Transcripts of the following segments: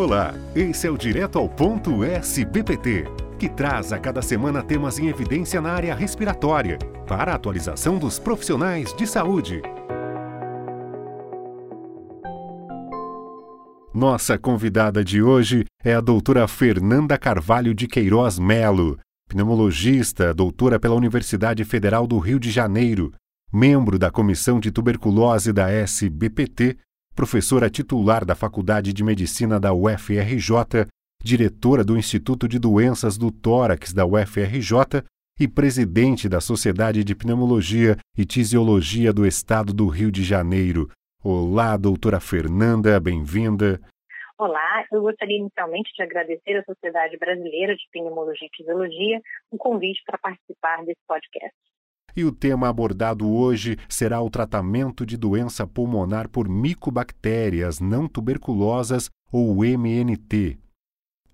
Olá, esse é o Direto ao Ponto SBPT, que traz a cada semana temas em evidência na área respiratória, para a atualização dos profissionais de saúde. Nossa convidada de hoje é a doutora Fernanda Carvalho de Queiroz Melo, pneumologista, doutora pela Universidade Federal do Rio de Janeiro, membro da Comissão de Tuberculose da SBPT professora titular da Faculdade de Medicina da UFRJ, diretora do Instituto de Doenças do Tórax da UFRJ e presidente da Sociedade de Pneumologia e Tisiologia do Estado do Rio de Janeiro. Olá, doutora Fernanda, bem-vinda. Olá, eu gostaria inicialmente de agradecer à Sociedade Brasileira de Pneumologia e Tisiologia o convite para participar desse podcast. E o tema abordado hoje será o tratamento de doença pulmonar por micobactérias não tuberculosas ou MNT.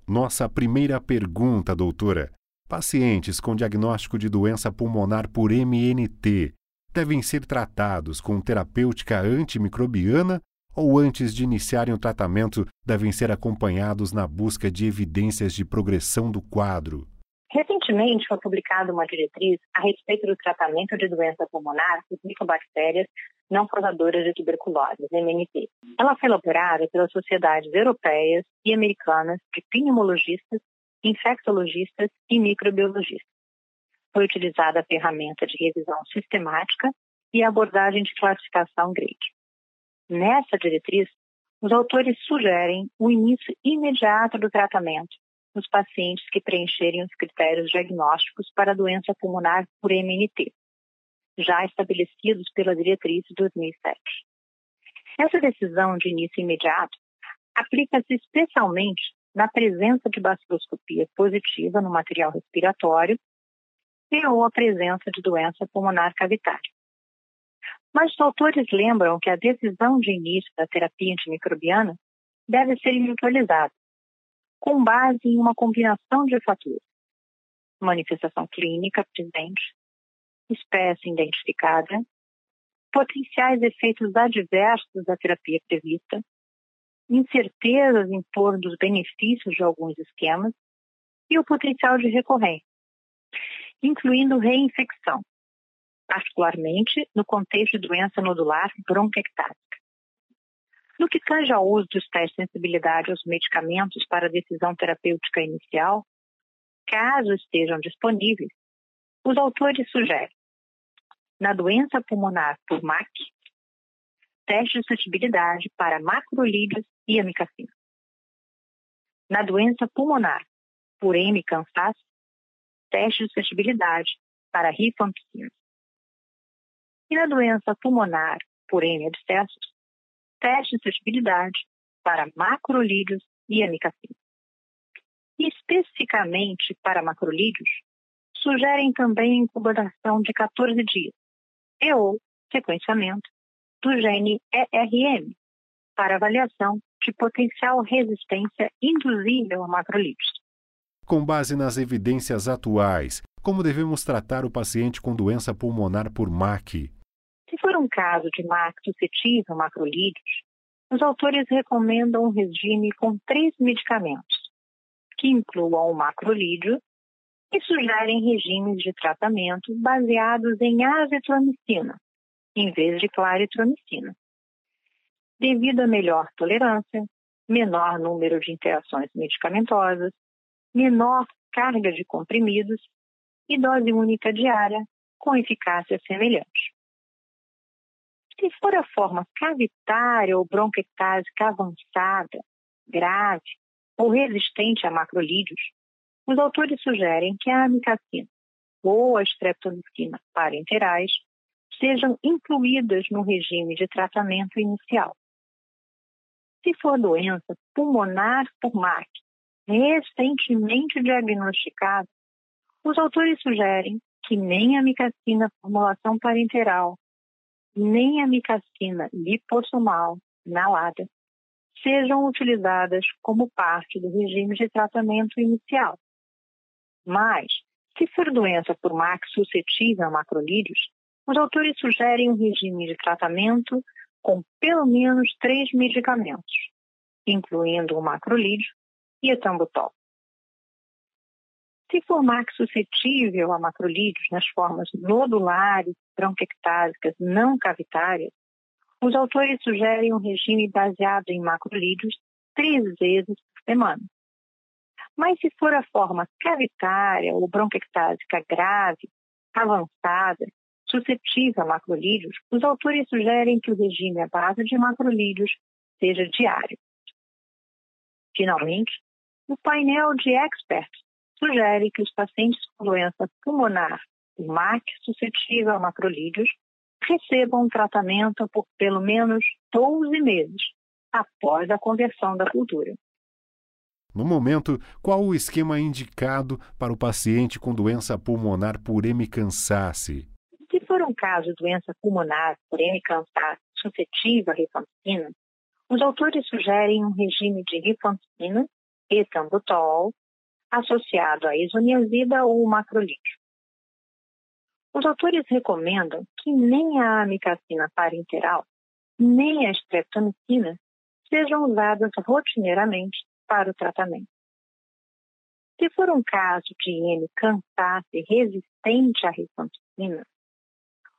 Nossa primeira pergunta, doutora. Pacientes com diagnóstico de doença pulmonar por MNT devem ser tratados com terapêutica antimicrobiana ou antes de iniciarem o tratamento devem ser acompanhados na busca de evidências de progressão do quadro? Recentemente foi publicada uma diretriz a respeito do tratamento de doença pulmonar por micobactérias não causadoras de tuberculose, MNT. Ela foi elaborada pelas sociedades europeias e americanas de pneumologistas, infectologistas e microbiologistas. Foi utilizada a ferramenta de revisão sistemática e abordagem de classificação grade. Nessa diretriz, os autores sugerem o início imediato do tratamento nos pacientes que preencherem os critérios diagnósticos para a doença pulmonar por MNT, já estabelecidos pela diretriz de 2007. Essa decisão de início imediato aplica-se especialmente na presença de baciloscopia positiva no material respiratório e ou a presença de doença pulmonar cavitária. Mas os autores lembram que a decisão de início da terapia antimicrobiana deve ser individualizada com base em uma combinação de fatores. Manifestação clínica presente, espécie identificada, potenciais efeitos adversos da terapia prevista, incertezas em torno dos benefícios de alguns esquemas e o potencial de recorrência, incluindo reinfecção, particularmente no contexto de doença nodular bronquiectásica. No que tange ao uso dos testes de sensibilidade aos medicamentos para decisão terapêutica inicial, caso estejam disponíveis, os autores sugerem, na doença pulmonar por MAC, teste de suscetibilidade para macrolídeos e amicacina. Na doença pulmonar por M. cansas, teste de suscetibilidade para rifampicina. E na doença pulmonar por M. abscessos, teste de suscetibilidade para macrolídeos e amicacina. Especificamente para macrolídeos, sugerem também a incubação de 14 dias e ou sequenciamento do gene ERM para avaliação de potencial resistência induzível a macrolídeos. Com base nas evidências atuais, como devemos tratar o paciente com doença pulmonar por MAC? Se for um caso de MAC suscetível a macrolídeos, os autores recomendam um regime com três medicamentos, que incluam o macrolídeo, e sugerem regimes de tratamento baseados em azitromicina, em vez de claritromicina. Devido a melhor tolerância, menor número de interações medicamentosas, menor carga de comprimidos e dose única diária com eficácia semelhante. Se for a forma cavitária ou bronquiectásica avançada, grave ou resistente a macrolídeos, os autores sugerem que a amicacina ou a streptomicina parenterais sejam incluídas no regime de tratamento inicial. Se for doença pulmonar por MAC recentemente diagnosticada, os autores sugerem que nem a amicacina formulação parenteral nem a micacina liposomal inalada sejam utilizadas como parte do regime de tratamento inicial. Mas, se for doença por MAC suscetível a macrolídeos, os autores sugerem um regime de tratamento com pelo menos três medicamentos, incluindo o macrolídeo e etambutol. Se for MAC suscetível a macrolídeos nas formas nodulares, bronquiectásicas, não cavitárias, os autores sugerem um regime baseado em macrolídeos três vezes por semana. Mas se for a forma cavitária ou bronquiectásica grave, avançada, suscetível a macrolídeos, os autores sugerem que o regime à base de macrolídeos seja diário. Finalmente, o painel de experts sugere que os pacientes com doença pulmonar e MAC suscetível a macrolídeos recebam um tratamento por pelo menos 12 meses após a conversão da cultura. No momento, qual o esquema indicado para o paciente com doença pulmonar por hemicansace? Se for um caso de doença pulmonar por hemicansace suscetível à rifampicina, os autores sugerem um regime de rifampicina, etambutol, associado à isoniazida ou macrolídeo. Os autores recomendam que nem a amicacina parenteral, nem a streptomicina sejam usadas rotineiramente para o tratamento. Se for um caso de IM cansace resistente à rifampicina,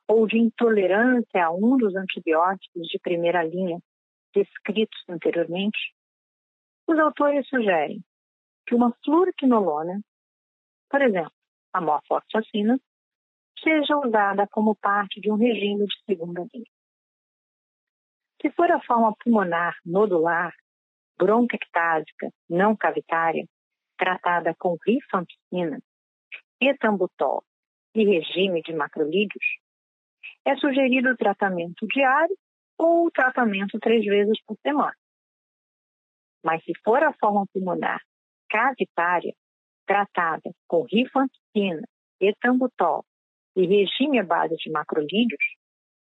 ou de intolerância a um dos antibióticos de primeira linha descritos anteriormente, os autores sugerem que uma fluoroquinolona, por exemplo, a morfoxacina, seja usada como parte de um regime de segunda linha. Se for a forma pulmonar nodular, bronquiectásica, não cavitária, tratada com rifampicina, etambutol e regime de macrolídeos, é sugerido o tratamento diário ou o tratamento três vezes por semana. Mas se for a forma pulmonar cavitária, tratada com rifampicina, etambutol e regime à base de macrolídeos,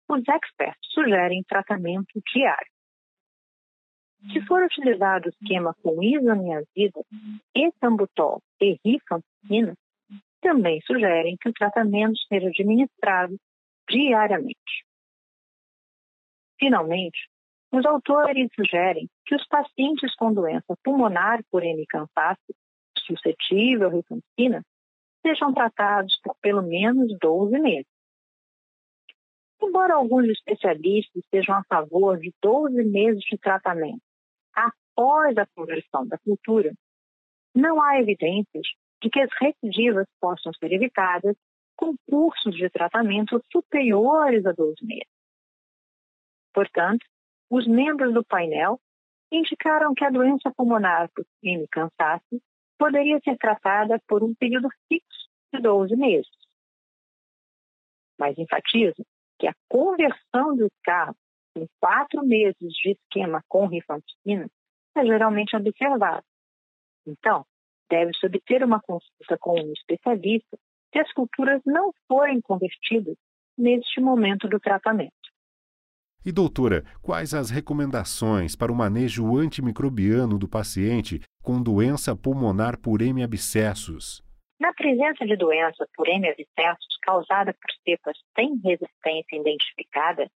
os experts sugerem tratamento diário. Se for utilizado o esquema com isoniazida, etambutol e rifampicina, também sugerem que o tratamento seja administrado diariamente. Finalmente, os autores sugerem que os pacientes com doença pulmonar por hemicansace suscetível à rifampicina sejam tratados por pelo menos 12 meses. Embora alguns especialistas sejam a favor de 12 meses de tratamento após a conversão da cultura, não há evidências de que as recidivas possam ser evitadas com cursos de tratamento superiores a 12 meses. Portanto, os membros do painel indicaram que a doença pulmonar por cansaço poderia ser tratada por um período fixo de 12 meses. Mas enfatizo que a conversão do carro em quatro meses de esquema com rifampicina é geralmente observada. Então, deve-se obter uma consulta com um especialista se as culturas não forem convertidas neste momento do tratamento. E doutora, quais as recomendações para o manejo antimicrobiano do paciente com doença pulmonar por M. abscessus? Na presença de doença por M. abscessus causada por cepas sem resistência identificada,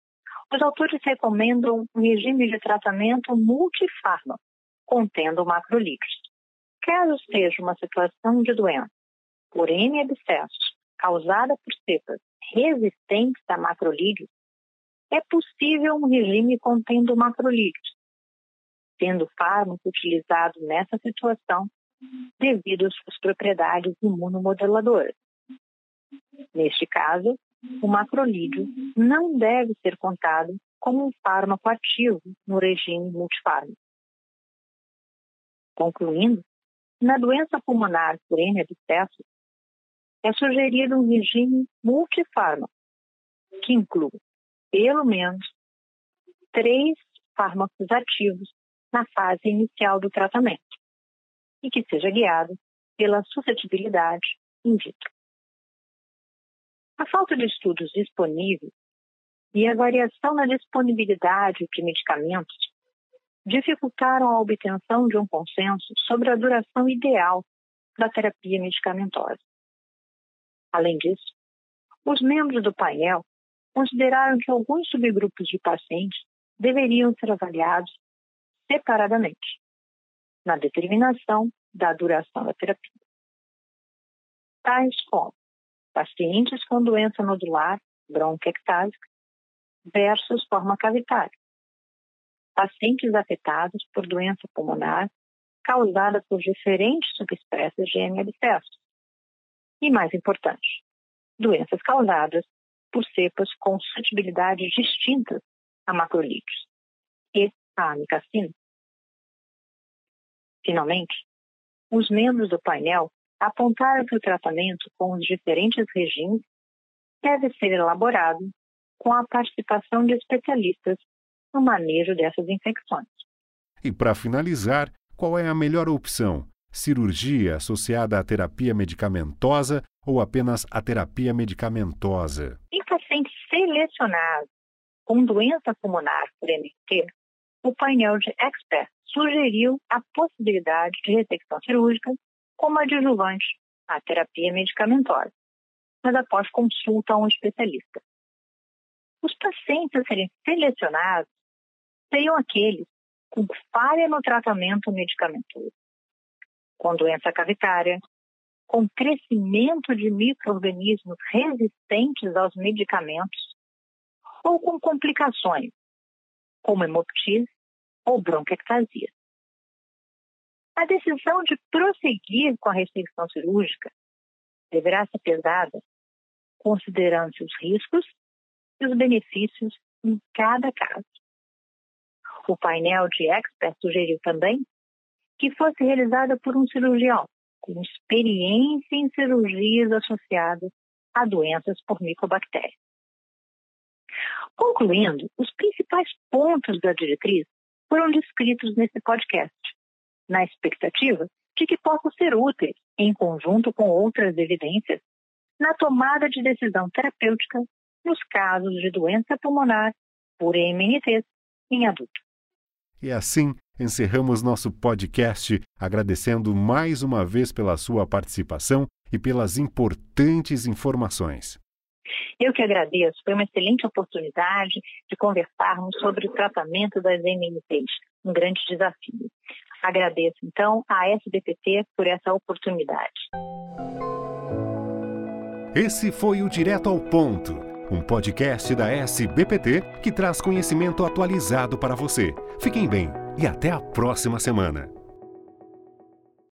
os autores recomendam um regime de tratamento multifármaco, contendo macrolídeos. Caso seja uma situação de doença por M. abscessus causada por cepas resistentes a macrolídeos, é possível um regime contendo macrolídeos, sendo fármaco utilizado nessa situação devido às suas propriedades imunomodeladoras. Neste caso, o macrolídeo não deve ser contado como um fármaco ativo no regime multifármaco. Concluindo, na doença pulmonar por N abscesso, é sugerido um regime multifármaco, que inclui pelo menos três fármacos ativos na fase inicial do tratamento e que seja guiado pela suscetibilidade in vitro. A falta de estudos disponíveis e a variação na disponibilidade de medicamentos dificultaram a obtenção de um consenso sobre a duração ideal da terapia medicamentosa. Além disso, os membros do painel consideraram que alguns subgrupos de pacientes deveriam ser avaliados separadamente, na determinação da duração da terapia. Tais como pacientes com doença nodular bronquiectásica versus forma cavitária, pacientes afetados por doença pulmonar causada por diferentes subespécies de M. abscessus. E mais importante, doenças causadas por cepas com suscetibilidades distintas a macrolídeos e a amicacina. Finalmente, os membros do painel apontaram que o tratamento com os diferentes regimes deve ser elaborado com a participação de especialistas no manejo dessas infecções. E para finalizar, qual é a melhor opção? Cirurgia associada à terapia medicamentosa ou apenas a terapia medicamentosa? Pacientes selecionados com doença pulmonar por MT, o painel de experts sugeriu a possibilidade de ressecção cirúrgica como adjuvante à terapia medicamentosa, mas após consulta a um especialista. Os pacientes a serem selecionados seriam aqueles com falha no tratamento medicamentoso, com doença cavitária, com crescimento de micro-organismos resistentes aos medicamentos ou com complicações, como hemoptise ou bronquiectasia. A decisão de prosseguir com a restrição cirúrgica deverá ser pesada considerando-se os riscos e os benefícios em cada caso. O painel de experts sugeriu também que fosse realizada por um cirurgião com experiência em cirurgias associadas a doenças por micobactérias. Concluindo, os principais pontos da diretriz foram descritos nesse podcast, na expectativa de que possam ser úteis, em conjunto com outras evidências, na tomada de decisão terapêutica nos casos de doença pulmonar por MNT em adulto. E assim encerramos nosso podcast agradecendo mais uma vez pela sua participação e pelas importantes informações. Eu que agradeço, foi uma excelente oportunidade de conversarmos sobre o tratamento das MNTs, um grande desafio. Agradeço, então, à SBPT por essa oportunidade. Esse foi o Direto ao Ponto, um podcast da SBPT que traz conhecimento atualizado para você. Fiquem bem e até a próxima semana.